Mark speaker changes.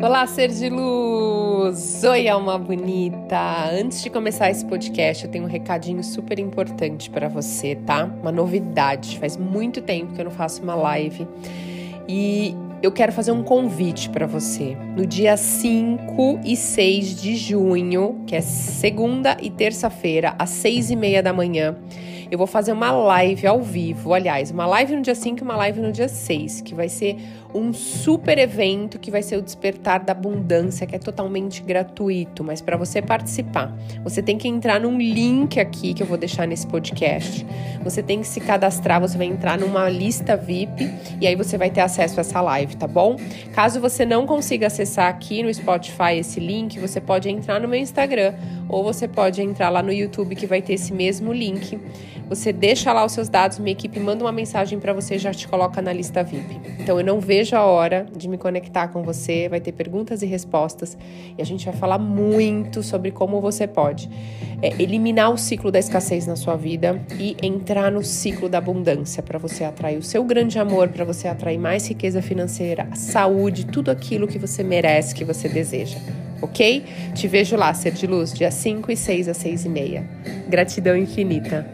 Speaker 1: Olá, ser de luz! Oi, alma bonita! Antes de começar esse podcast, eu tenho um recadinho super importante para você, tá? Uma novidade. Faz muito tempo que eu não faço uma live e eu quero fazer um convite para você. No dia 5 e 6 de junho, que é segunda e terça-feira, às 6 e meia da manhã, eu vou fazer uma live ao vivo. Aliás, uma live no dia 5 e uma live no dia 6, que vai ser um super evento que vai ser o Despertar da Abundância, que é totalmente gratuito. Mas para você participar, você tem que entrar num link aqui que eu vou deixar nesse podcast. Você tem que se cadastrar, você vai entrar numa lista VIP e aí você vai ter acesso a essa live, tá bom? Caso você não consiga acessar aqui no Spotify esse link, você pode entrar no meu Instagram ou você pode entrar lá no YouTube que vai ter esse mesmo link. Você deixa lá os seus dados, minha equipe manda uma mensagem para você e já te coloca na lista VIP. Então eu não vejo a hora de me conectar com você, vai ter perguntas e respostas e a gente vai falar muito sobre como você pode é, eliminar o ciclo da escassez na sua vida e entrar no ciclo da abundância para você atrair o seu grande amor, para você atrair mais riqueza financeira, saúde, tudo aquilo que você merece, que você deseja ok? Te vejo lá, Ser de Luz, dia 5 e 6 às 6 e meia. Gratidão infinita.